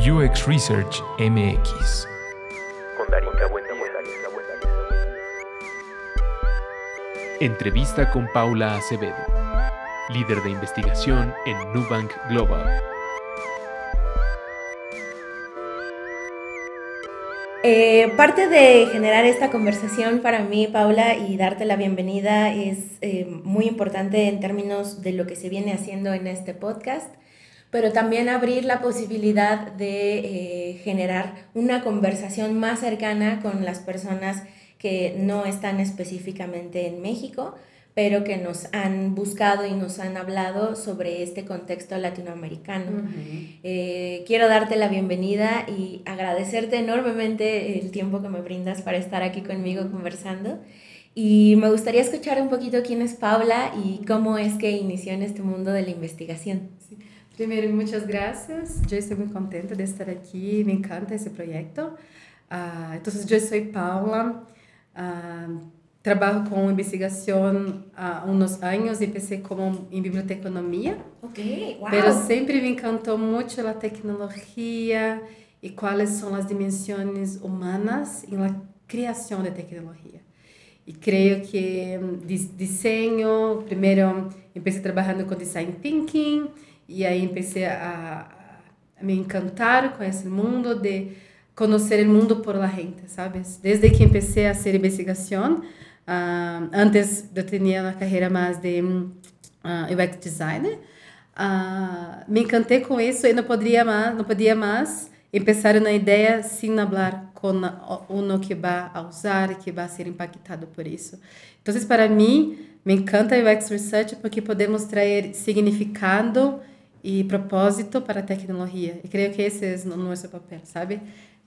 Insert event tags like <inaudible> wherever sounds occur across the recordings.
UX Research MX. Entrevista con Paula Acevedo, líder de investigación en Nubank Global. Eh, parte de generar esta conversación para mí, Paula, y darte la bienvenida es eh, muy importante en términos de lo que se viene haciendo en este podcast, pero también abrir la posibilidad de eh, generar una conversación más cercana con las personas que no están específicamente en México, pero que nos han buscado y nos han hablado sobre este contexto latinoamericano. Eh, quiero darte la bienvenida y agradecerte enormemente el tiempo que me brindas para estar aquí conmigo conversando. Y me gustaría escuchar un poquito quién es Paula y cómo es que inició en este mundo de la investigación. Primero, muchas gracias. Yo estoy muy contenta de estar aquí. Me encanta ese proyecto. Uh, entonces, yo soy Paula. Uh, trabalho com investigação há uns anos, empecé como em biblioteconomia. Ok, wow. Pero sempre me encantou muito a tecnologia e quais são as dimensões humanas na criação de tecnologia. E creio que desenho, primeiro empecé trabalhando com design thinking e aí empecé a, a me encantar com esse mundo de conhecer o mundo por la gente, sabes? Desde que empecé a fazer investigação, Uh, antes eu tinha uma carreira mais de uh, UX designer. Uh, me encantei com isso e não podia mais, não podia mais começar uma ideia sem falar com um que vai usar, que vai ser impactado por isso. Então, para mim, me encanta UX Research porque podemos trazer significado e propósito para a tecnologia. E creio que esse é o nosso papel, sabe?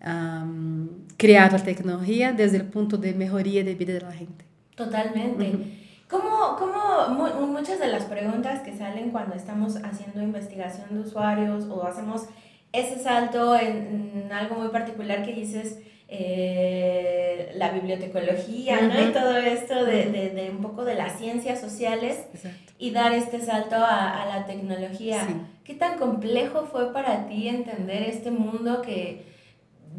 Um, criar a tecnologia desde o ponto de melhoria da vida da gente. Totalmente. ¿Cómo, cómo muchas de las preguntas que salen cuando estamos haciendo investigación de usuarios o hacemos ese salto en, algo muy particular que dices, eh, la bibliotecología, ¿no? Y todo esto de, de, de, un poco de las ciencias sociales y dar este salto a, a la tecnología. ¿Qué tan complejo fue para ti entender este mundo que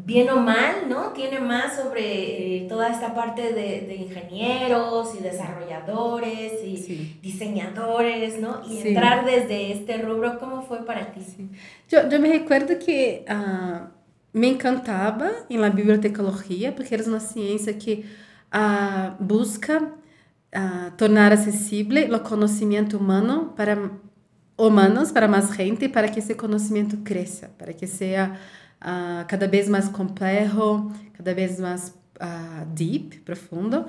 bien o mal, ¿no? Tiene más sobre eh, toda esta parte de, de, ingenieros y desarrolladores y diseñadores, ¿no? Y entrar desde este rubro, ¿cómo fue para ti? Yo, yo me recuerdo que uh, me encantaba en la bibliotecología, porque era una ciencia que uh, busca uh, tornar accesible o conhecimento humano para humanos, para mais gente, para que esse conhecimento cresça, para que seja uh, cada vez mais complexo, cada vez mais deep, profundo.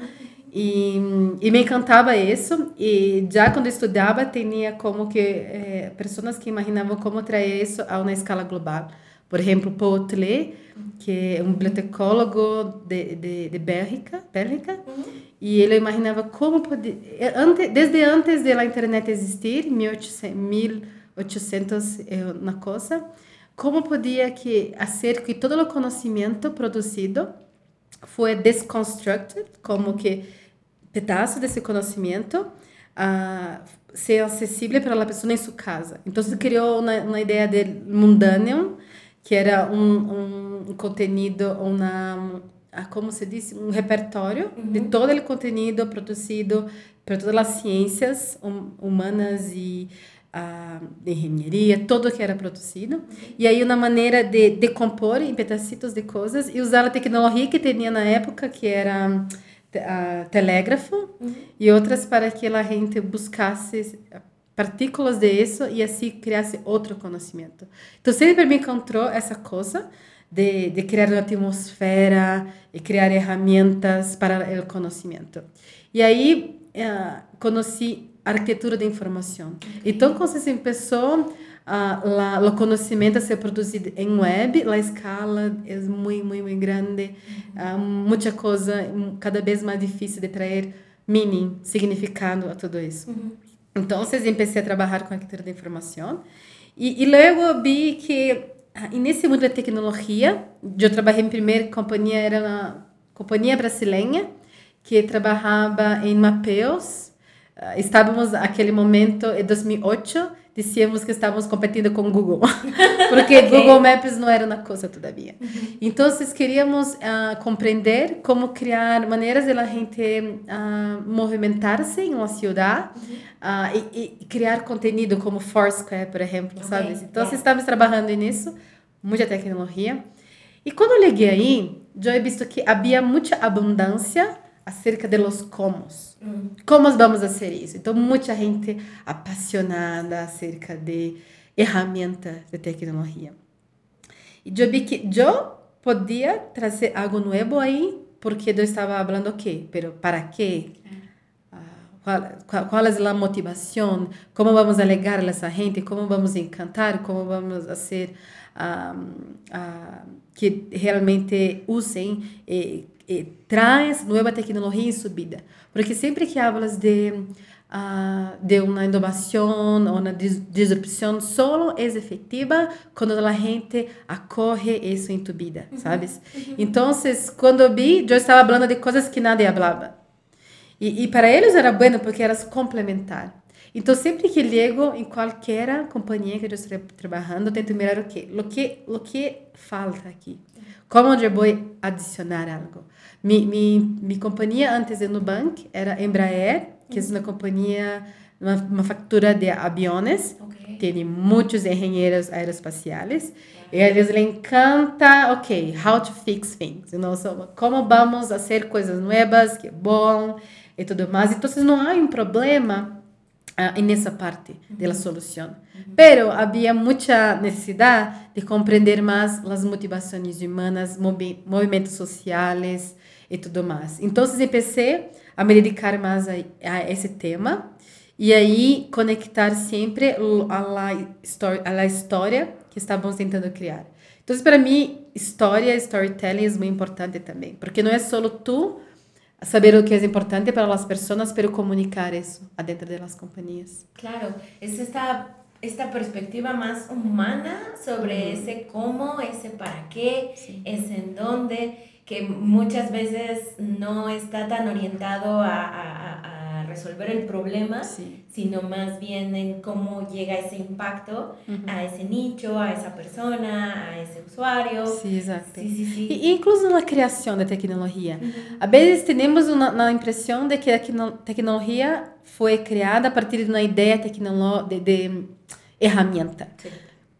E, e me encantava isso. E já quando estudava, tinha como que eh, pessoas que imaginavam como trazer isso a uma escala global. Por exemplo, Paul Tlé, que é um bibliotecólogo de, de, de Bélgica, Bélgica uhum. e ele imaginava como poder, antes, desde antes da internet existir, 1800, 1800 é uma coisa, como podia que fazer que todo o conhecimento produzido foi desconstructed, como que pedaço desse conhecimento uh, ser acessível para a pessoa em sua casa. Então, se criou uma, uma ideia de mundâneo, que era um, um conteúdo, uma, ah, como se diz, um repertório uhum. de todo o conteúdo produzido por todas as ciências hum, humanas e a engenharia, tudo que era produzido. E aí uma maneira de decompor em pedacitos de coisas e usar a tecnologia que tinha na época, que era uh, telégrafo, uhum. e outras para que a gente buscasse partículas de isso e assim criasse outro conhecimento. Então sempre me encontrou essa coisa de, de criar uma atmosfera e criar ferramentas para o conhecimento. E aí uh, conheci arquitetura de informação. Então, quando se começou uh, o conhecimento a ser produzido em web, a escala é muito, muito, muito grande, uh, muita coisa, cada vez mais difícil de trazer meaning, significado a tudo isso. Uhum. Então, comecei a trabalhar com arquitetura de informação e, e logo vi que uh, nesse mundo da tecnologia, eu trabalhei em primeira companhia, era uma companhia brasileira que trabalhava em mapeos. Uh, estávamos naquele momento, em 2008, dizíamos que estávamos competindo com Google, <laughs> <laughs> porque okay. Google Maps não era uma coisa todavia. Então, queríamos uh, compreender como criar maneiras de a gente uh, movimentar-se em uma cidade uh, e, e, criar conteúdo como Foursquare, por exemplo, okay. sabe? Então, yeah. estamos trabalhando nisso, muita tecnologia. E quando eu liguei aí, eu visto que havia muita abundância acerca de los comos. Mm. Como vamos fazer isso? Então, muita gente apaixonada acerca de ferramentas de tecnologia. E eu vi que eu podia trazer algo novo aí, porque eu estava falando o quê? Pero para quê? Qual, qual, qual, é a motivação? Como vamos alegar a essa gente? Como vamos encantar? Como vamos fazer um, uh, que realmente usem eh, traz nova tecnologia em subida. Porque sempre que hablas de, uh, de uma inovação ou uma disrupção, solo é efetiva quando a gente acorre isso em tu vida, uhum. sabes? Uhum. Então, quando eu vi, eu estava falando de coisas que nadie falava. E, e para eles era bueno porque era complementar. Então, sempre que ligo em qualquer companhia que eu esteja trabalhando, tento mirar o que, o que, o que falta aqui. Como eu vou adicionar algo? Mi, mi, mi companhia antes de Nubank era Embraer, que uhum. é uma companhia, uma, uma factura de aviões. Okay. Tem muitos engenheiros aeroespaciais. E a eles lhes encanta, ok, how to fix things. You know? so, como vamos fazer coisas novas, que é bom e tudo mais. Então, não há um problema uh, nessa parte uhum. da solução. Uhum. Pero havia muita necessidade de compreender mais as motivações humanas, movi movimentos sociais, e tudo mais. Então, comecei a me dedicar mais a, a esse tema e aí conectar sempre a la, história, a la história que estávamos tentando criar. Então, para mim, história, storytelling é muito importante também, porque não é só tu saber o que é importante para as pessoas, mas comunicar isso dentro das companhias. Claro, é esta esta perspectiva más humana sobre ese cómo, ese para qué, ese en dónde que muchas veces no está tan orientado a, a, a resolver el problema, sino más bien en cómo llega ese impacto a ese nicho, a esa persona, a ese usuario. Sí, exacto. Sí, sí, sí. Y incluso na criação da tecnologia. A vezes temos uma, uma impressão de que a tecnologia foi criada a partir de uma ideia tecnolo de, de ferramenta. Sí.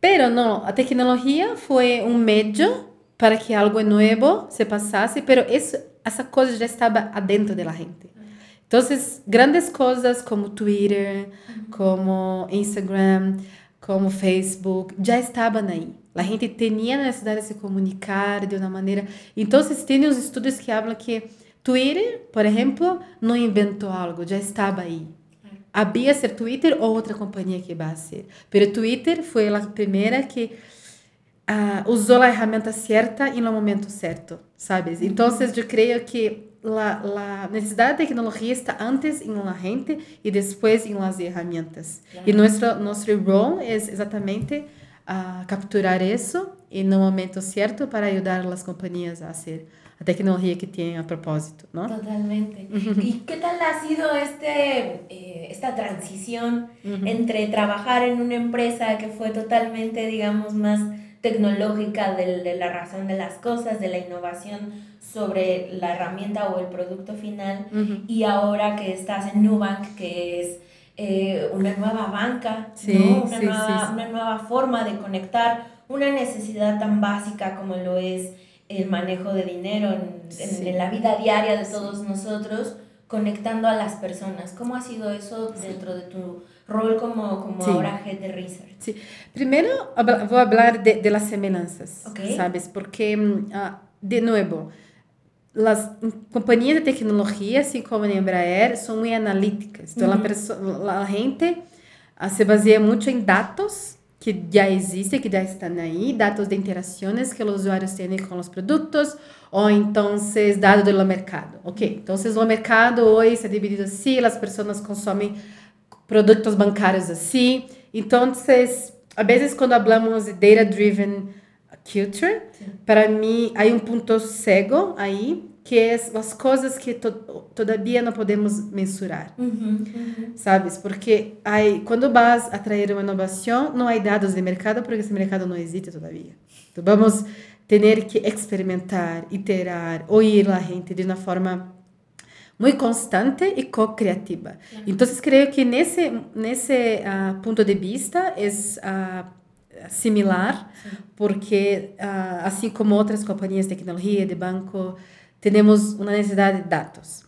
Pero não, a tecnologia foi um meio para que algo novo se passasse, pero isso, essa coisa já estava dentro da gente. Então, grandes coisas como Twitter, como Instagram, como Facebook, já estavam aí. A gente tinha necessidade de se comunicar de uma maneira. Então, tem os estudos que falam que Twitter, por exemplo, não inventou algo, já estava aí. Havia ser Twitter ou outra companhia que vai ser. Pero Twitter foi a primeira que uh, usou a ferramenta certa e no momento certo, sabes? Então, eu creio que a necessidade de tecnologia está antes em la gente e depois em las ferramentas. E nosso nosso rol é exatamente uh, capturar isso e no momento certo para ajudar as companhias a ser a tecnologia que tem a propósito, ¿no? Totalmente. ¿Y qué tal ha sido este, eh, esta transición uh -huh. entre trabajar en una empresa que fue totalmente, digamos, más tecnológica de, de, la razón de las cosas, de la innovación sobre la herramienta o el producto final, y ahora que estás en Nubank, que es eh, una nueva banca, ¿no? una, nueva, una nueva forma de conectar una necesidad tan básica como lo es el manejo de dinero en, en, la vida diaria de todos nosotros, conectando a las personas. ¿Cómo ha sido eso dentro de tu rol como, como ahora head de research? Sí. Primero voy a hablar de, de las semejanzas, okay. ¿sabes? Porque, uh, de nuevo, las compañías de tecnología, así como en Embraer, son muy analíticas. Entonces, uh -huh. la, la, gente uh, se basea mucho en datos que já existem, que já estão aí, dados de interações que os usuários têm com os produtos, ou então dados do mercado. Ok, então o mercado hoje é dividido assim, as pessoas consomem produtos bancários assim. Então, a vezes, quando falamos de data-driven culture, Sim. para mim, há um ponto cego aí, que é as coisas que to, todavia não podemos mensurar. Uhum, uhum. Sabes? Porque aí, quando vas a trazer uma inovação, não há dados de mercado, porque esse mercado não existe todavia. Então, vamos ter que experimentar, iterar, ouvir a gente de uma forma muito constante e co-criativa. Então, creio que nesse nesse uh, ponto de vista é uh, similar, Sim. porque uh, assim como outras companhias de tecnologia, de banco, temos uma necessidade de dados.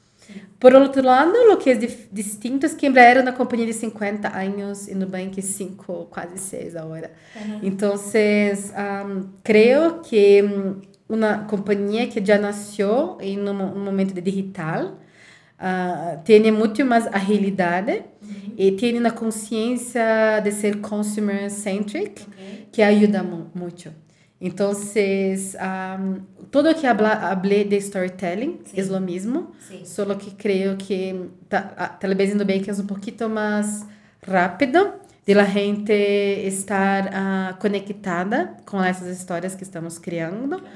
Por outro lado, o que é distinto é que Embraer era uma companhia de 50 anos e Nubank 5, quase 6 agora. Uhum. Então, um, creio que uma companhia que já nasceu em um momento de digital, uh, tem muito mais agilidade uhum. e tem uma consciência de ser consumer-centric, okay. que ajuda muito. Então, um, todo que hablé de storytelling é o mesmo, sí. solo que creio que talvez indo bem que é um pouquinho mais rápido de la gente estar uh, conectada com essas histórias que estamos criando. Okay.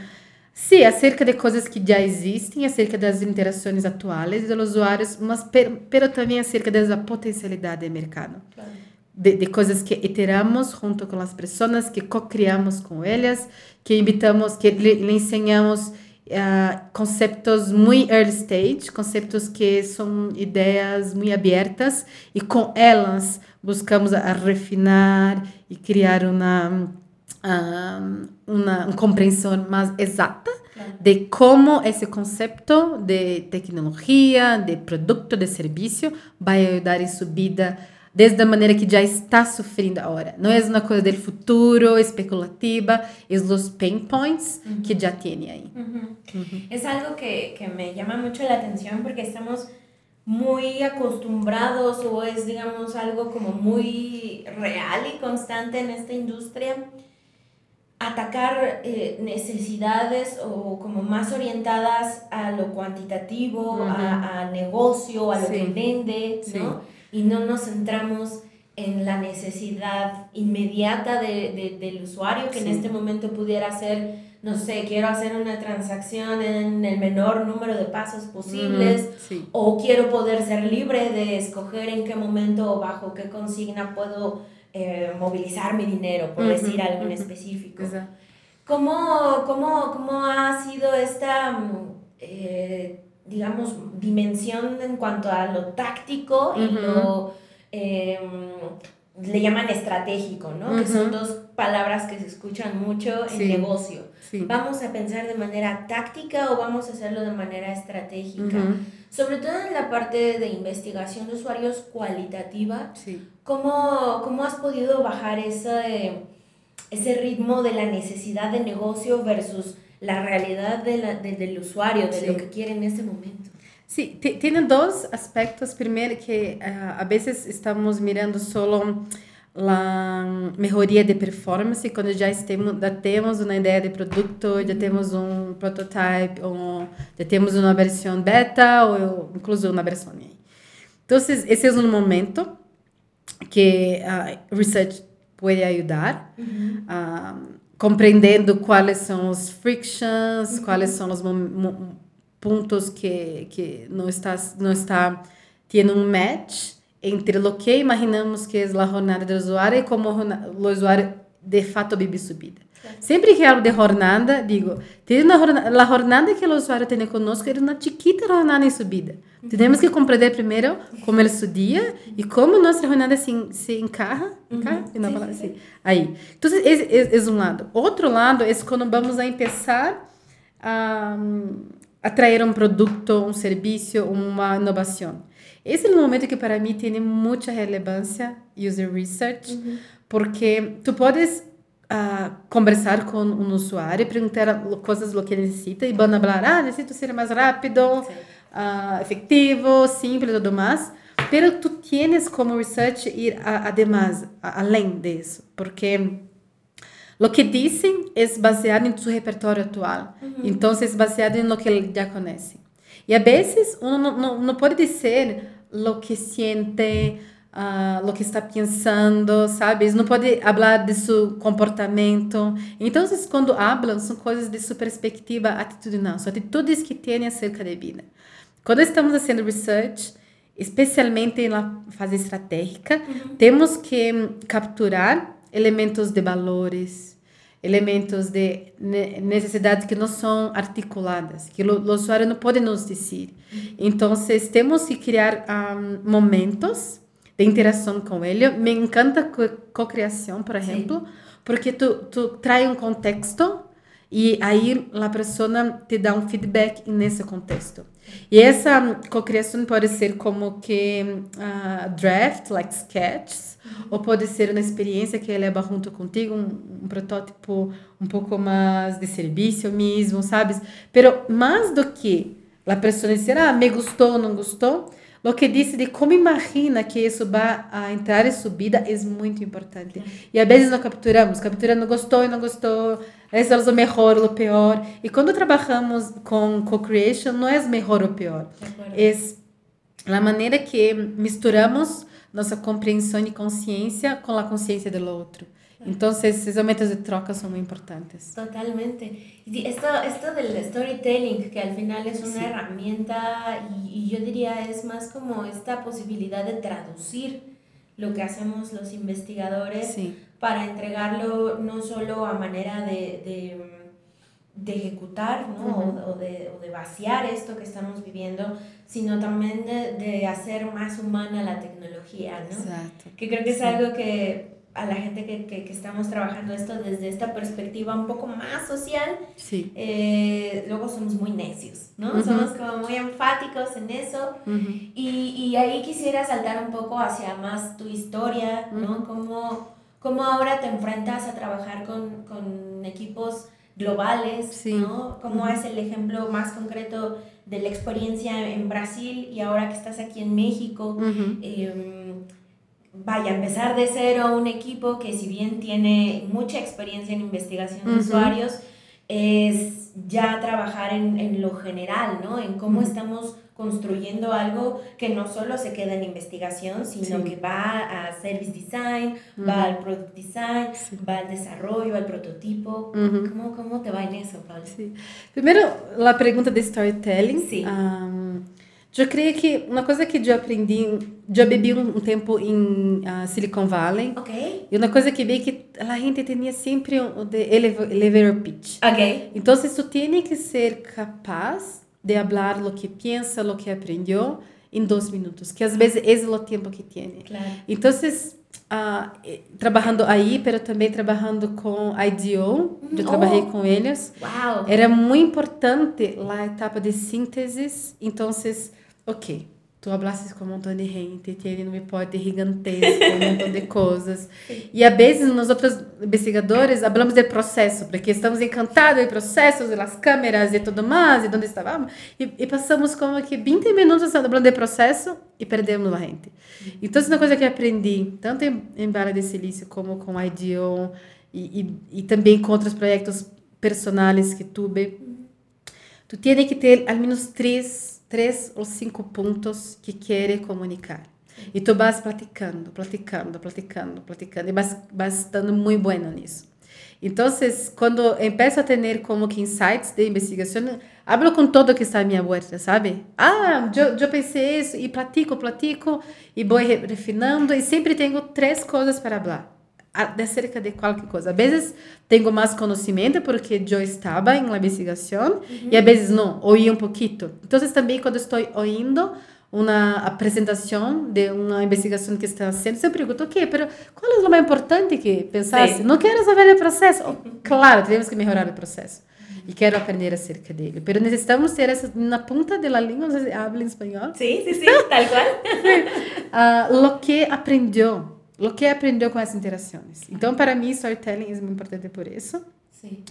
Sim, acerca de coisas que já existem, acerca das interações atuais dos usuários, mas per, pero também acerca da potencialidade do mercado. Claro de, de coisas que iteramos junto com as pessoas, que co-criamos com elas, que invitamos, que lhe, lhe ensinamos uh, conceitos muito early stage, conceitos que são ideias muito abertas e com elas buscamos a refinar e criar uma, uh, uma, uma compreensão mais exata de como esse conceito de tecnologia, de produto, de serviço vai ajudar em sua vida desde a maneira que já está sofrendo agora. Não é uma coisa do futuro, especulativa, é os pain points uh -huh. que já tem aí. Uh -huh. Uh -huh. É algo que, que me chama muito a atenção porque estamos muy acostumbrados o es, digamos, algo como muy real y constante en esta industria, atacar eh, necesidades o como más orientadas a lo cuantitativo, uh -huh. a, a, negocio, a lo sí. que vende, ¿no? Sí y no nos centramos en la necesidad inmediata de, de, del usuario que en este momento pudiera ser, no sé, quiero hacer una transacción en el menor número de pasos posibles o quiero poder ser libre de escoger en qué momento o bajo qué consigna puedo eh, movilizar mi dinero, por decir algo en específico. ¿Cómo, cómo, ¿Cómo ha sido esta... Mm, eh, digamos, dimensión en cuanto a lo táctico y lo, em, le llaman estratégico, ¿no? Que son dos palabras que se escuchan mucho en negocio. ¿Vamos a pensar de manera táctica o vamos a hacerlo de manera estratégica? Sobre todo en la parte de investigación de usuarios cualitativa, ¿cómo, ¿cómo, has podido bajar ese, ese ritmo de la necesidad de negocio versus la realidad de la, de, del usuario, de sí. lo que quiere en ese momento. Sí, tiene dos aspectos. Primero, que uh, a veces estamos mirando solo a melhoria de performance quando já, estemos, já temos uma ideia de produto, já temos um prototype, ou já temos uma versão beta ou incluso uma versão. Então, esse é um momento que a uh, research pode ajudar. Uhum. Uh, compreendendo quais são os frictions, uhum. quais são os pontos que, que não está não está tendo um match entre o que imaginamos que é a jornada do usuário e como o usuário de fato vive subida. Sempre que hablo de jornada, digo, jornada, a jornada que o usuário tem conosco é uma chiquita jornada em subida. Temos que compreender primeiro como é o dia e como nossa jornada se, se encarra, encarra? Uhum. Não, sim, assim. Aí. Então, esse, esse é um lado. Outro lado é quando vamos a começar a, a trazer um produto, um serviço, uma inovação. Esse é o momento que para mim tem muita relevância, user research, uhum. porque tu podes uh, conversar com um usuário, perguntar coisas que ele necessita e vão falar, ah, necessito ser mais rápido, uh, efectivo, simples e tudo mais. Pero tu tienes como research ir a, además, a, além disso, porque o que dizem é baseado em seu repertório atual. Uhum. Então, é baseado em lo que ele já conhece. E a vezes, não, não, não pode dizer o que sente, uh, lo que está pensando, sabes? Não pode falar de seu comportamento. Então, quando falam, são coisas de sua perspectiva atitudinal, são atitudes que têm acerca da vida. Quando estamos fazendo research, especialmente na fase estratégica, uhum. temos que capturar elementos de valores, elementos de necessidades que não são articuladas, que o, o usuário não pode nos dizer. Então, temos que criar um, momentos de interação com ele. Me encanta co-criação, por exemplo, Sim. porque tu, tu traz um contexto e aí a pessoa te dá um feedback nesse contexto. E essa cocriação pode ser como que uh, draft, like sketches, ou pode ser uma experiência que leva junto contigo, um, um, protótipo um pouco mais de serviço mesmo, sabes? Pero mais do que a pessoa dizer, ah, me gostou ou não gostou, o que disse de como imagina que isso vai a entrar em subida é muito importante. E às vezes não capturamos, capturando gostou e não gostou, é o melhor ou o pior. E quando trabalhamos com co-creation, não é o melhor ou o pior. É a maneira que misturamos nossa compreensão e consciência com a consciência do outro. Entonces, esos métodos de troca son muy importantes. Totalmente. Y esto, esto del storytelling, que al final es una herramienta y, y, yo diría es más como esta posibilidad de traducir lo que hacemos los investigadores para entregarlo no solo a manera de, de, de ejecutar ¿no? o, de, o, de, vaciar esto que estamos viviendo, sino también de, de hacer más humana la tecnología. ¿no? Exacto. Que creo que es algo que a la gente que, que, que, estamos trabajando esto desde esta perspectiva un poco más social, sí. eh, luego somos muy necios, ¿no? Somos como muy enfáticos en eso. y, y, ahí quisiera saltar un poco hacia más tu historia, ¿no? cómo, cómo, ahora te enfrentas a trabajar con, con equipos globales, ¿no? Cómo es el ejemplo más concreto de la experiencia en Brasil y ahora que estás aquí en México vaya, empezar de cero un equipo que si bien tiene mucha experiencia en investigación de usuarios, es ya trabajar en, en, lo general, ¿no? En cómo estamos construyendo algo que no solo se queda en investigación, sino que va a service design, va al product design, va al desarrollo, al prototipo. ¿Cómo, ¿Cómo, te va en eso, Paula? Sí. Primero, la pregunta de storytelling. Sí. Um, Eu creio que uma coisa que eu aprendi, eu bebi um, tempo em uh, Silicon Valley. Ok. E uma coisa que vi que a gente tinha sempre o de elevator pitch. Ok. Então, tu tem que ser capaz de falar o que pensa, o que aprendeu em dois minutos, que às vezes é o tempo que tem. Claro. Então, uh, trabalhando aí, mas também trabalhando com IDO, eu oh. trabalhei com eles. Wow. Era muito importante a etapa de síntese. Então, ok, tu hablaste com um montão de gente, tiene um repórter gigantesco, um montão de coisas. E às vezes nós outros investigadores falamos do processo, porque estamos encantados com processos, das câmeras e tudo mais, e onde estávamos, e, e, passamos como que 20 minutos falando do processo e perdemos a gente. Então, é uma coisa que aprendi, tanto em, em Vale de Silício como com a IDEO, e, e, e também com outros projetos personais que tuve, tu tens que ter ao menos três três ou cinco pontos que quer comunicar. E tu vas platicando, platicando, platicando, platicando, e vas, vas estando muito bueno nisso. Então, quando empiezo a ter como que insights de investigação, hablo com todo que está à minha volta, sabe? Ah, eu, eu pensei isso, e platico, platico, e vou refinando, e sempre tenho três coisas para falar acerca de qualquer coisa. Às vezes tenho mais conhecimento porque eu estava em uma investigação uhum. e às vezes não, ouvi um pouquinho. Então, também quando estou ouvindo uma apresentação de uma investigação que está sendo, sempre pergunto, ok, mas qual é o mais importante que pensasse? Não quero saber o processo. Oh, claro, temos que melhorar o processo. E quero aprender acerca dele. Mas necessitamos ter essa na ponta da língua, se habla em espanhol. Sim, sim, sim, tal qual. <laughs> uh, lo que aprendeu o que aprendeu com essas interações. Então, para mim, storytelling é muito importante por isso. Sim.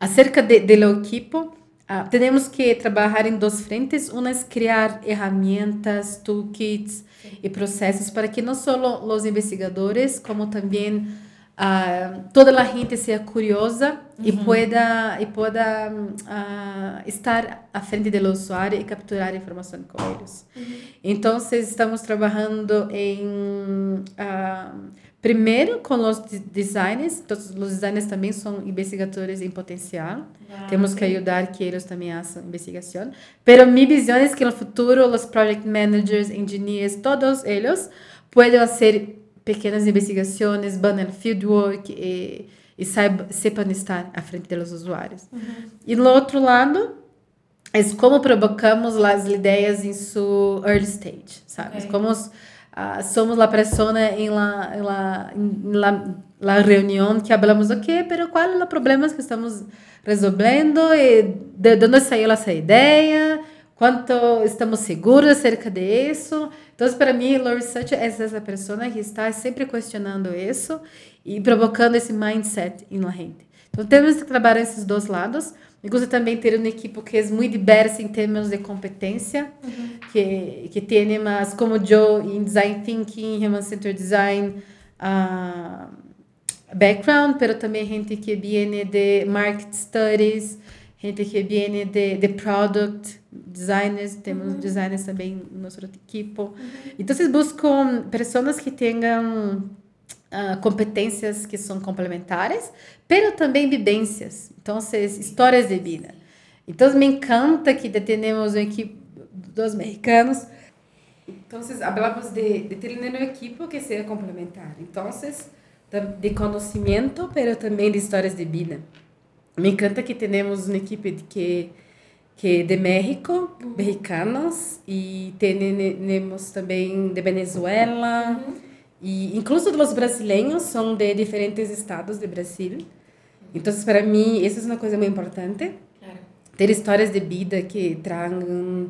Acerca de, do equipo, uh, temos que trabalhar em duas frentes. Uma é criar ferramentas, toolkits Sim. e processos para que não só os investigadores, como também uh, toda a gente seja curiosa uhum. e pueda, e pueda uh, estar à frente do usuário e capturar informação com eles. Uhum. Então, estamos trabalhando em. Uh, primeiro com os designers, todos os designers também são investigadores em potencial. Ah, Temos que ajudar que eles também façam investigação. Pero minha visão é que no futuro os project managers, engineers, todos eles podem fazer pequenas investigações, banner fieldwork e, e saibam, sepam estar à frente dos usuários. Uhum. E no outro lado, é como provocamos as ideias em seu early stage, sabe? Okay. Como uh, somos a pessoa em la, em la, em la, la reunião que falamos, ok, pero qual é o problema que estamos resolvendo e de onde saiu essa ideia, quanto estamos seguros acerca disso. Então, para mim, o research é essa pessoa que está sempre questionando isso e provocando esse mindset em la gente. Então, temos que trabalhar esses dois lados. Me gusta também ter uma equipe que é muito diversa em termos de competência, uhum. que, que tem mais, como eu, em design thinking, human centered design, uh, background, mas também gente que vem de market studies, gente que vem de, de product designers, temos uhum. designers também no nosso equipe. Uhum. Então, vocês buscam pessoas que tenham uh, competências que são complementares, pero também vivências. Então, histórias de vida. Então, me encanta que temos uma equipe dos mexicanos. Então, falamos de, de ter uma equipe que seja complementar. Então, de conhecimento, pero também de histórias de vida. Me encanta que temos uma equipe que que de México, uhum. mexicanos, e temos também de Venezuela, uhum. e incluso os brasileiros são de diferentes estados do Brasil. Então, para mim, isso é uma coisa muito importante. Claro. Ter histórias de vida que tragam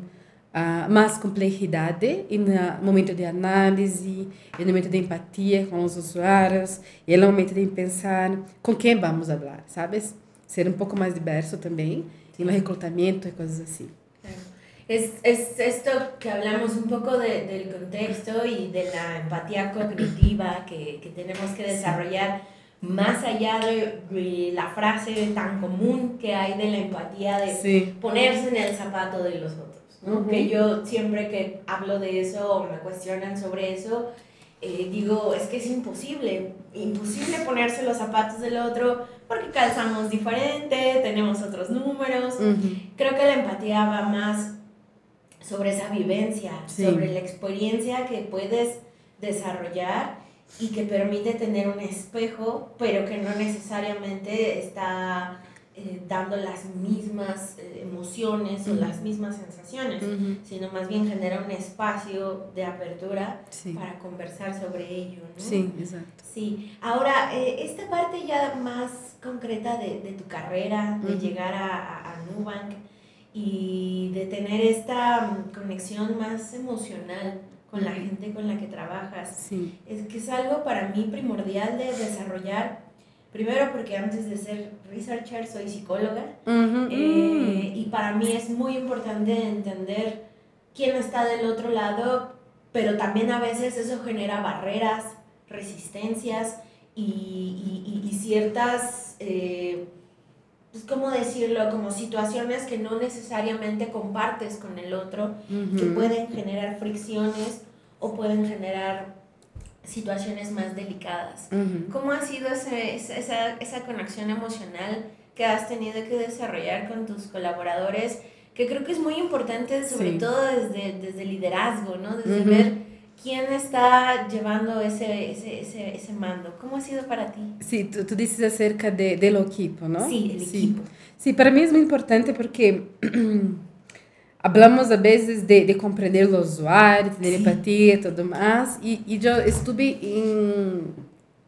uh, mais complexidade no momento de análise, no momento de empatia com os usuários, e no momento de pensar com quem vamos falar, sabes? Ser um pouco mais diverso também y los reclutamientos y cosas así. Es, es, esto que hablamos un poco de, del contexto y de la empatía cognitiva que, que tenemos que desarrollar más allá de, la frase tan común que hay de la empatía de ponerse en el zapato de los otros. ¿no? Que yo siempre que hablo de eso o me cuestionan sobre eso, eh, digo, es que es imposible, imposible ponerse los zapatos del otro porque calzamos diferente, tenemos otros números. Creo que la empatía va más sobre esa vivencia, sobre la experiencia que puedes desarrollar y que permite tener un espejo, pero que no necesariamente está eh, dando las mismas eh, emociones o las mismas sensaciones, sino más bien genera un espacio de apertura para conversar sobre ello. ¿no? Sí, exacto. Sí, ahora, eh, esta parte ya más concreta de, de tu carrera, de llegar a, a, Nubank y de tener esta mm, conexión más emocional con la gente con la que trabajas, es que es algo para mí primordial de desarrollar Primero porque antes de ser researcher soy psicóloga eh, y para mí es muy importante entender quién está del otro lado, pero también a veces eso genera barreras, resistencias y, y, ciertas, eh, pues, ¿cómo decirlo? Como situaciones que no necesariamente compartes con el otro, que pueden generar fricciones o pueden generar situaciones más delicadas. ¿Cómo ha sido ese, esa, esa conexión emocional que has tenido que desarrollar con tus colaboradores? Que creo que es muy importante, sobre todo desde, desde liderazgo, ¿no? Desde ver quién está llevando ese, ese, ese, ese, mando. ¿Cómo ha sido para ti? Sí, tú, tú dices acerca de, del equipo, ¿no? Sí, el equipo. Sí, para mí es muy importante porque <clears throat> Hablamos a vezes de, de compreender o usuário, ter empatia e tudo mais. E, e eu estive em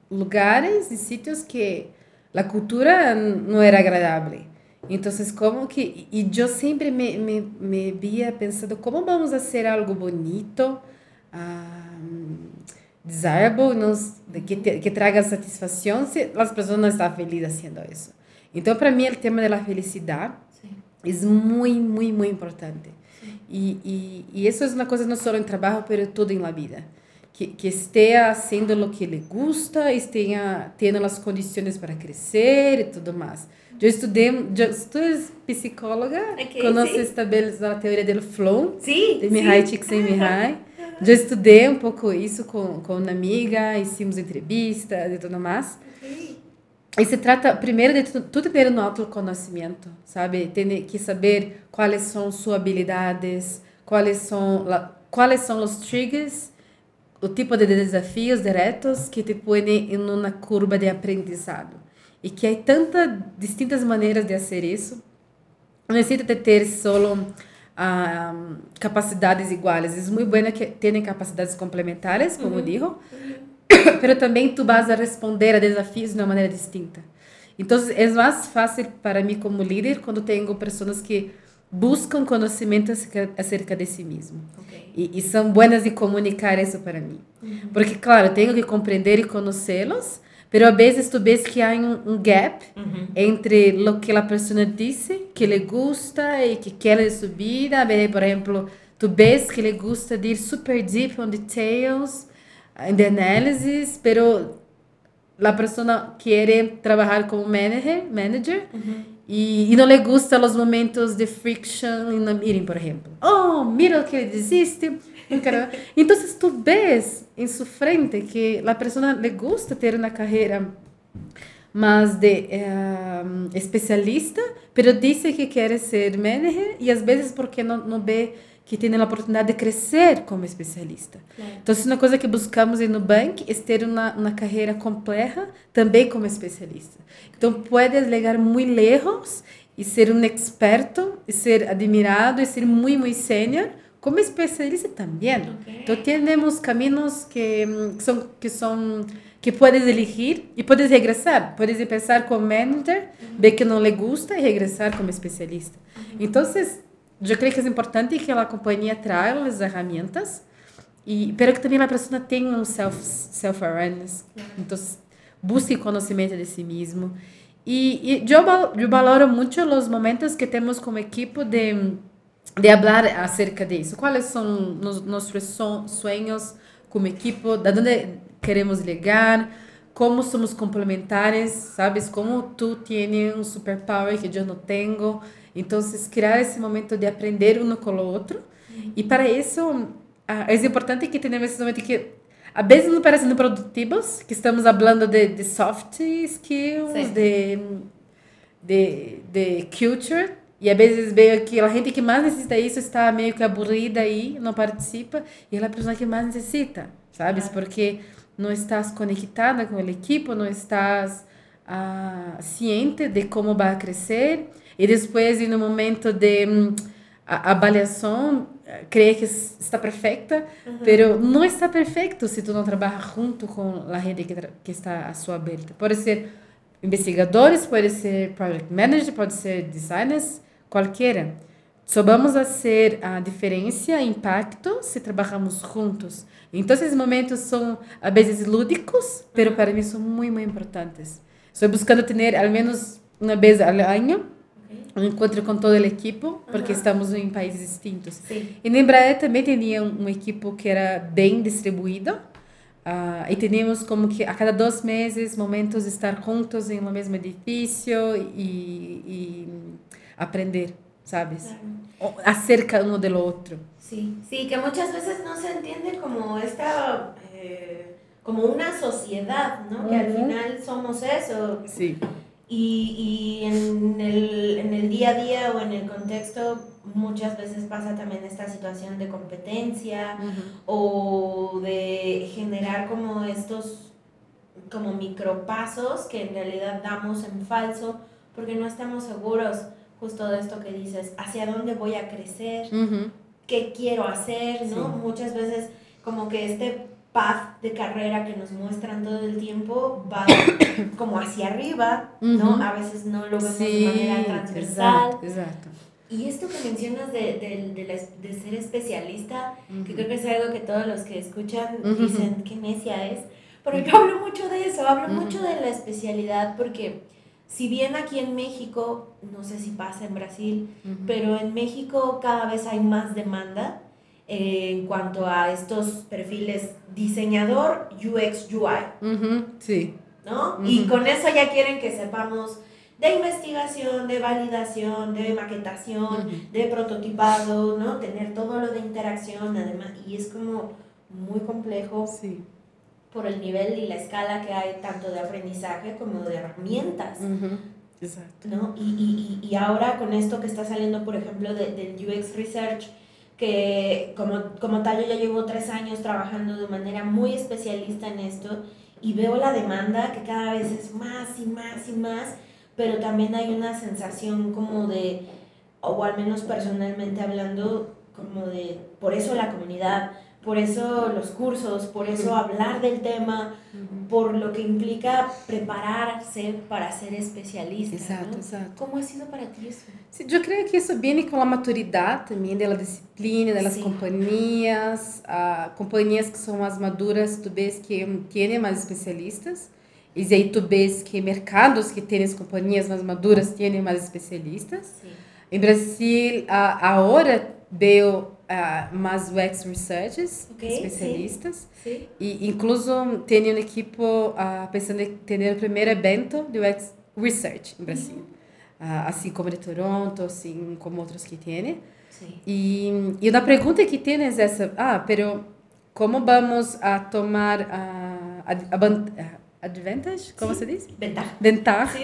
lugares e sítios que a cultura não era agradável. Então, como que... E eu sempre me, me, me via pensando como vamos fazer algo bonito, um, desirable, nos, que, te, que traga satisfação se as pessoas não estão felizes fazendo isso. Então, para mim, o tema da felicidade é muito, muito, muito importante. E, e, e isso é uma coisa não só em trabalho, mas tudo em la vida. que, que esteja fazendo o que lhe gusta, esteja tendo as condições para crescer e tudo mais. Eu estudei, eu sou psicóloga, Ok, conheço sim. estabeleceu a teoria do flow, Sí, de sí. Mihai Csikszentmihalyi. Eu estudei um pouco isso com, com uma amiga, hicimos entrevistas e tudo mais. E se trata, primeiro de tudo, tudo ter um autoconhecimento, sabe? Tem que saber quais são suas habilidades, quais são, quais são os triggers, o tipo de desafios diretos que te põem em uma curva de aprendizado. E que há tantas distintas maneiras de fazer isso. Não necessita de ter só ah, capacidades iguais. É muito bueno que tenham capacidades complementares, como digo, pero também tu vas a responder a desafios de uma maneira distinta. Então, é mais fácil para mim como líder quando tenho pessoas que buscam conhecimento acerca, de si mesmo. Ok. E, e são buenas de comunicar isso para mim. Porque, claro, tenho que compreender e conhecê-los, pero a vezes tu ves que há um, um gap entre lo que a pessoa disse, que lhe gusta e que quer de sua vida. Bem, Por exemplo, tu ves que lhe gusta de ir super deep on details, in the analysis, pero la persona quiere trabajar como manager, manager y no le gustan los momentos de friction la meeting, por ejemplo. Oh, mira lo que le dijiste. <laughs> Entonces tú ves en su frente que la persona le gusta tener una carrera más de eh, especialista, pero dice que quiere ser manager y a veces porque no, no ve que tem a oportunidade de crescer como especialista. Claro. Então, isso é uma coisa que buscamos em Nubank, é ter uma, uma carreira completa também como especialista. Então, puedes chegar muito lejos e ser um experto, e ser admirado, e ser muito, muito sênior, como especialista também. Ok. Então, temos caminhos que, que são que são que puedes elegir e puedes regressar. Puedes empezar como manager, ver que não lhe gusta e regressar como especialista. Então, eu creio que é importante que a companhia traga as ferramentas, e pero que também a pessoa tenha um self self awareness. Então, busque conhecimento de si mesmo. E, e eu, eu valoro muito os momentos que temos como equipe de de hablar acerca disso. Quais são nos, nossos son- sonhos como equipe, de onde queremos chegar, como somos complementares, sabes? Como tu tienes um superpower que eu não tenho. Então, criar esse momento de aprender um com o outro. E para isso, é importante que tenhamos esse momento que a vezes não parecem produtivos, que estamos falando de, de soft skills, Sim. de de, de culture. E às vezes veio que a gente que mais necessita isso está meio que aburrida aí, não participa. E ela é a pessoa que mais necessita, sabes? Claro. Porque não estás conectada com a equipe, não estás ah, ciente de como vai crescer. E depois, no momento de hum, a- avaliação, eh, crê que es- está perfeita, pero não está perfeito se tu não trabalha junto com a gente que, que está à sua volta. Pode ser investigadores, pode ser project manager, pode ser designers, qualquer. Só vamos fazer a diferença, impacto, se trabalhamos juntos. Então, esses momentos são, às vezes, lúdicos, pero para mim são muito, muito importantes. Estou buscando ter, ao menos, uma vez ao ano, um encontro com toda a equipe, porque estamos em países distintos. Sí. E Embraer também tinha um, um equipe que era bem distribuído. ah, e tínhamos como que a cada dois meses momentos de estar juntos em um mesmo edifício e, e aprender, sabes? Claro. O- Acerca um do outro. Sí, sí, que muchas veces no se entiende como esta, eh, como una sociedad, ¿no? Que al final somos eso. Sim. Y, y en, el, en el día a día o en el contexto muchas veces pasa también esta situación de competencia o de generar como estos como micropasos que en realidad damos en falso porque no estamos seguros justo de esto que dices, hacia dónde voy a crecer, qué quiero hacer, ¿no? Sí. Muchas veces como que este path de carrera que nos muestran todo el tiempo va <coughs> como hacia arriba, ¿no? A veces no lo vemos de Sim, manera transversal. exato. Y esto que mencionas de, de, de, la de ser especialista, que creo que es algo que todos los que escuchan dicen, qué necia es. Pero yo hablo mucho de eso, hablo mucho de la especialidad porque si bien aquí en México, no sé si pasa en Brasil, pero en México cada vez hay más demanda, en cuanto a estos perfiles diseñador, UX, UI. Sim. ¿no? Y con eso ya quieren que sepamos de investigación, de validación, de maquetación, de prototipado, ¿no? Tener todo lo de interacción, además, y es como muy complejo Sim. por el nivel y la escala que hay tanto de aprendizaje como de herramientas. Exato. ¿no? Y, y, y y ahora con esto que está saliendo, por ejemplo, de- del UX Research, que como, como tal yo ya llevo tres años trabajando de manera muy especialista en esto y veo la demanda que cada vez es más y más y más, pero también hay una sensación como de, o al menos personalmente hablando, como de, por eso la comunidad, por eso los cursos, por eso hablar del tema, por lo que implica prepararse para ser especialista. Exato, ¿no? exato. ¿Cómo ha sido para ti eso? Sim, eu creio que isso vem com a maturidade também da disciplina, das Sim. companhias, ah, companhias que são mais maduras, tu vês que têm mais especialistas, e aí tu vês que mercados que têm as companhias mais maduras têm mais especialistas. Sí. Em Brasil, a, agora veio ah, mais UX Researchers, Ok, especialistas, Sí. e incluso tem um equipo ah, pensando em ter o primeiro evento de UX Research em Brasil. Ah, assim como de Toronto, assim como outros que tem. Sí. E, e uma pergunta que tem é essa, ah, pero como vamos a tomar a, a, a, van- a advantage, como Sí. se diz? Ventaja. Ventaja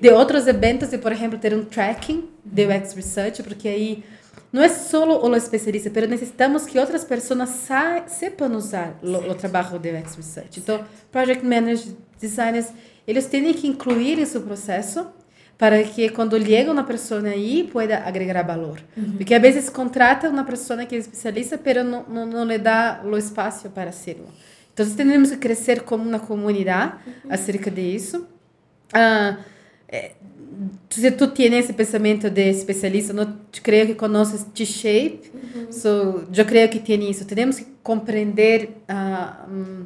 de outros eventos e, por exemplo, ter um tracking de UX Research, porque aí não é só o especialista, mas necessitamos que outras pessoas sa sepam usar o, trabalho de UX Research. Então, project managers, designers, eles têm que incluir esse processo para que quando chega uma pessoa aí, pueda agregar valor. Porque às vezes contrata uma pessoa que é especialista, mas não, não, não lhe dá o espaço para serlo. Então, temos que crescer como uma comunidade acerca disso. Ah, eh, se tu tienes esse pensamento de especialista, não creio que conheces T-shape, so, eu creio que tem isso. Temos que compreender ah, hum,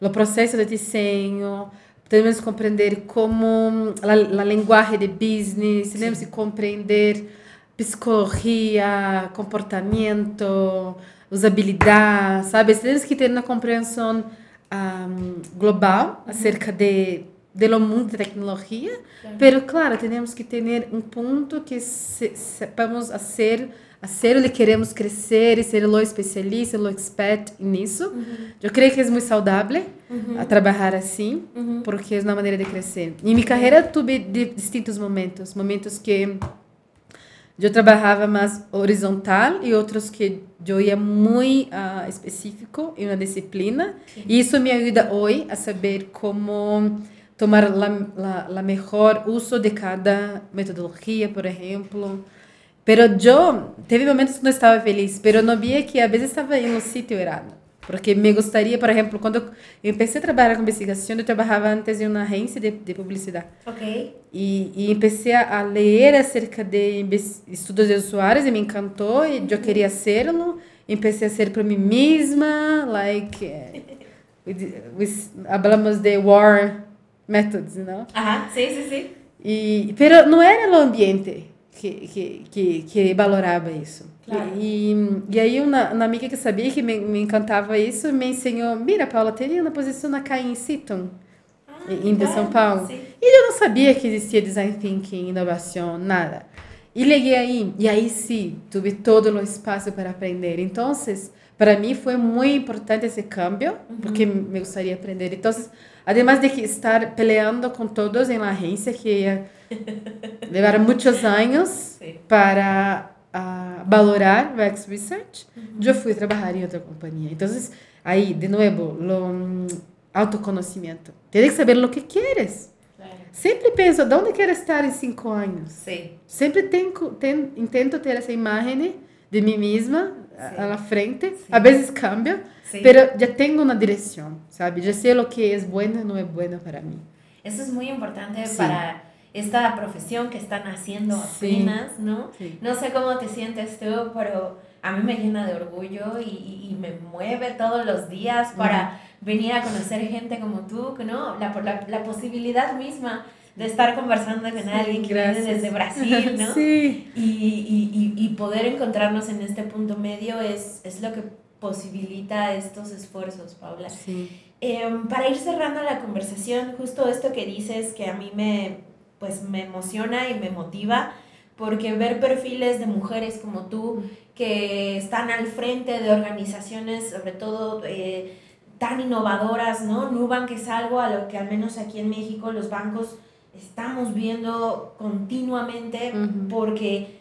o processo de desenho, temos que compreender como a, a linguagem de business, temos que compreender psicologia, comportamento, usabilidade, sabe? Temos que ter uma compreensão ah, global acerca de do mundo da tecnologia, pero claro, temos que ter um ponto que se, sepamos fazer, fazer o que queremos crescer e ser o especialista, o expert nisso. Eu creio que é muito saudável a trabalhar assim, porque é uma maneira de crescer. Em minha carreira tive de distintos momentos, momentos que eu trabalhava mais horizontal e outros que eu ia muito ah, específico em uma disciplina. E isso me ajuda hoje a saber como tomar la, la, la mejor uso de cada metodologia, por exemplo. Pero eu teve momentos que não estava feliz, pero não via que às vezes estava em um sítio errado. Porque me gostaria, por exemplo, quando eu comecei a trabalhar com investigação, eu trabalhava antes em uma agência de, de publicidade. Ok. E, e comecei a ler acerca de estudos de usuários e me encantou e eu queria serlo. Empecé a ser para mim mesma, like, eh, we- we- hablamos de war methods, não? Ajá, sí, sí, sí. E, pero não era o ambiente que, que, que, que valorava isso. Claro. E, e aí uma, uma amiga que sabia que me, me encantava isso me ensinou, mira, Paula, teria uma posição na em Seaton, Ah, em claro, São Paulo. sí. E eu não sabia que existia design thinking, inovação, nada. E liguei aí, e aí sim, tive todo o espaço para aprender. Então, para mim foi muito importante esse cambio, porque me gostaria de aprender. Então, además de que estar peleando com todos em la agência, que <laughs> ia levar muitos anos para ah, valorar o UX Research, eu fui trabalhar em outra companhia. Então, aí, de novo, o hum, autoconhecimento. Tienes que saber o que queres. Sempre penso, de onde quero estar em cinco anos? Sí. Sempre tenho, ten, intento ter essa imagem de mim mesma À la frente. Às vezes cambia, Sí. pero já tenho uma direção, sabe? Já sei o que é bueno e não é bueno para mim. Eso es muy importante Sí. para esta profesión que están haciendo apenas, ¿no? No sé cómo te sientes tú, pero a mí me llena de orgullo y, y- y me mueve todos los días para venir a conocer gente como tú, ¿no? La, la, la posibilidad misma de estar conversando con alguien que viene desde Brasil, <laughs> ¿no? sí. Y, y, y, poder encontrarnos en este punto medio es, es lo que posibilita estos esfuerzos, Paula. Sí. Em, para ir cerrando la conversación, justo esto que dices que a mí me, pues, me emociona y me motiva, porque ver perfiles de mujeres como tú que están al frente de organizaciones, sobre todo eh, tan innovadoras, ¿no? Nubank es algo a lo que al menos aquí en México los bancos estamos viendo continuamente porque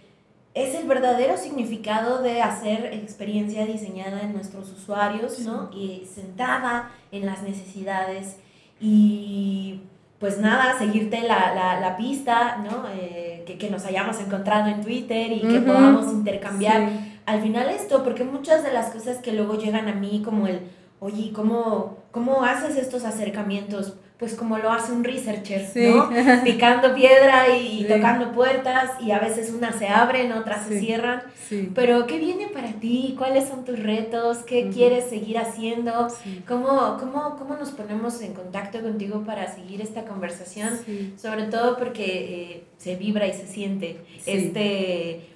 es el verdadero significado de hacer experiencia diseñada en nuestros usuarios, ¿no? Y centrada en las necesidades y pues nada, seguirte la, la, la pista, ¿no? Eh, que, que, nos hayamos encontrado en Twitter y que podamos intercambiar al final esto, porque muchas de las cosas que luego llegan a mí como el, oye, ¿cómo, cómo haces estos acercamientos? Pues como lo hace un researcher, ¿no? <laughs> Picando piedra y, tocando puertas y a veces unas se abren, otras se cierran. Pero ¿qué viene para ti? ¿Cuáles son tus retos? ¿Qué quieres seguir haciendo? ¿Cómo, cómo, ¿Cómo nos ponemos en contacto contigo para seguir esta conversación? Sobre todo porque eh, se vibra y se siente este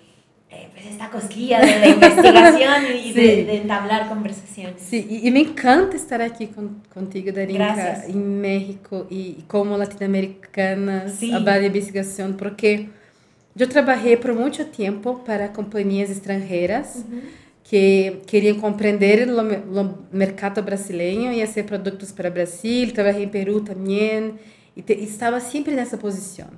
eh, pues esta cosquilla de la investigación y de, <laughs> entablar conversaciones. Sí, y, me encanta estar aquí con, contigo, Darinka, en México y como latinoamericanas sí. hablar de investigación, porque yo trabajé por mucho tiempo para compañías extranjeras que querían comprender el mercado brasileño y hacer productos para Brasil. Trabajé en Perú también y, te, y estaba siempre en esa posición.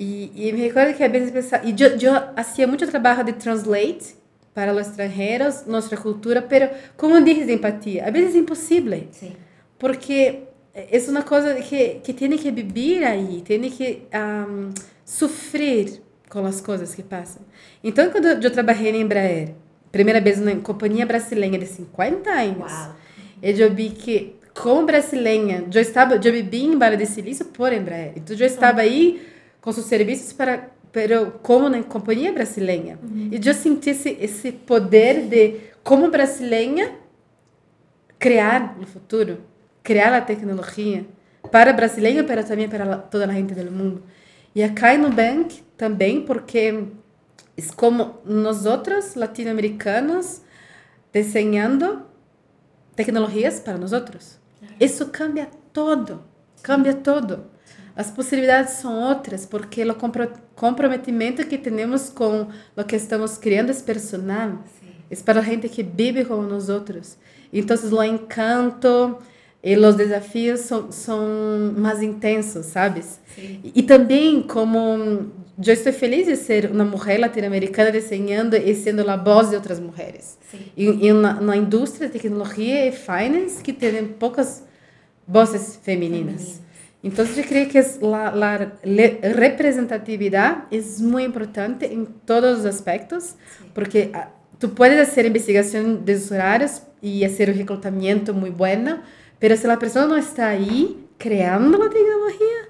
Y, y, me recuerdo que a veces pensaba, y yo, yo hacía mucho trabajo de translate para los extranjeros, nuestra cultura, pero como dices de empatía, a veces es imposible. Sí. Porque es una cosa que, que tiene que vivir ahí, tiene que um, sufrir com as coisas que passam. Então, quando eu trabalhei na Embraer, primeira vez na companhia brasileira de 50 anos, Uau. eu vi que, como brasileira, eu estava, eu vivi em Vale de Silício por Embraer. Então, eu estava aí com seus serviços para pero como na companhia brasileira. Uhum. E eu senti esse, esse poder de, como brasileira, criar no futuro, criar a tecnologia para brasileiro, mas também para toda a gente do mundo. E acá no Nubank também, porque é como nós outros latino-americanos desenhando tecnologias para nós outros. Isso cambia todo, cambia todo. As possibilidades são outras, porque o comprometimento que temos com o que estamos criando é personal. É para a gente que vive como nós outros. Então, o encanto e os desafios são, são mais intensos, sabes? E, e também, como eu estou feliz de ser uma mulher latino-americana desenhando e sendo a voz de outras mulheres. E, e na, na indústria de tecnologia e finance que tem poucas vozes femininas. femininas. Então, eu creio que a representatividade é muito importante em todos os aspectos, porque ah, tu puedes fazer investigação de usuários e fazer o recrutamento muito bom, mas se a pessoa não está aí criando a tecnologia,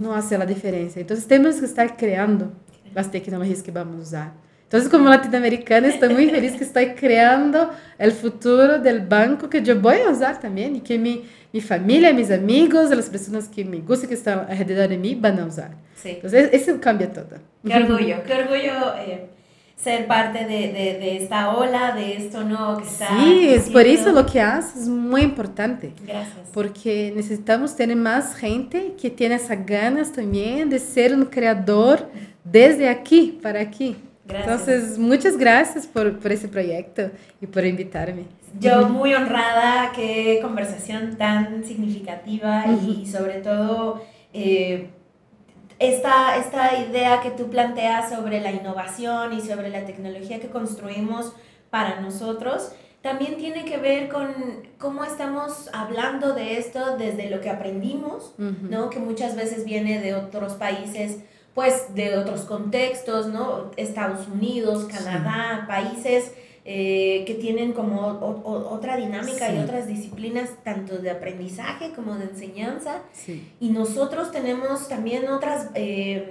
não faz a diferença. Então, temos que estar criando as tecnologias que vamos usar. Então, como latino-americana, estou muito feliz que estou criando o futuro do banco que eu vou usar também e que me mi familia, mis amigos, las personas que me gustan, que están alrededor de mí, van a usar. Sí. Entonces, eso cambia todo. Qué orgullo, qué orgullo eh, ser parte de, de, de, esta ola, de esto nuevo que está. Sí, es por eso lo que haces es muy importante. Gracias. Porque necesitamos tener más gente que tiene esas ganas también de ser un creador desde aquí para aquí. Gracias. Entonces, muchas gracias por, por ese proyecto y por invitarme. Yo muy honrada, qué conversación tan significativa y sobre todo eh, esta, esta idea que tú planteas sobre la innovación y sobre la tecnología que construimos para nosotros, también tiene que ver con cómo estamos hablando de esto desde lo que aprendimos, ¿no? Que muchas veces viene de otros países, pues de otros contextos, ¿no? Estados Unidos, Canadá, países eh, que tienen como otra dinámica y otras disciplinas, tanto de aprendizaje como de enseñanza. Y nosotros tenemos también otras eh,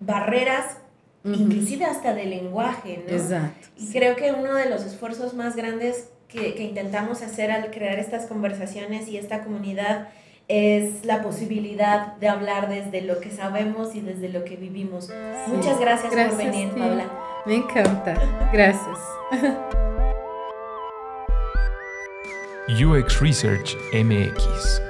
barreras, inclusive hasta de lenguaje, ¿no? Exacto. Y creo que uno de los esfuerzos más grandes que, que intentamos hacer al crear estas conversaciones y esta comunidad es la posibilidad de hablar desde lo que sabemos y desde lo que vivimos. Muchas gracias, por venir, Paula. Me encanta. Gracias. <laughs> UX Research MX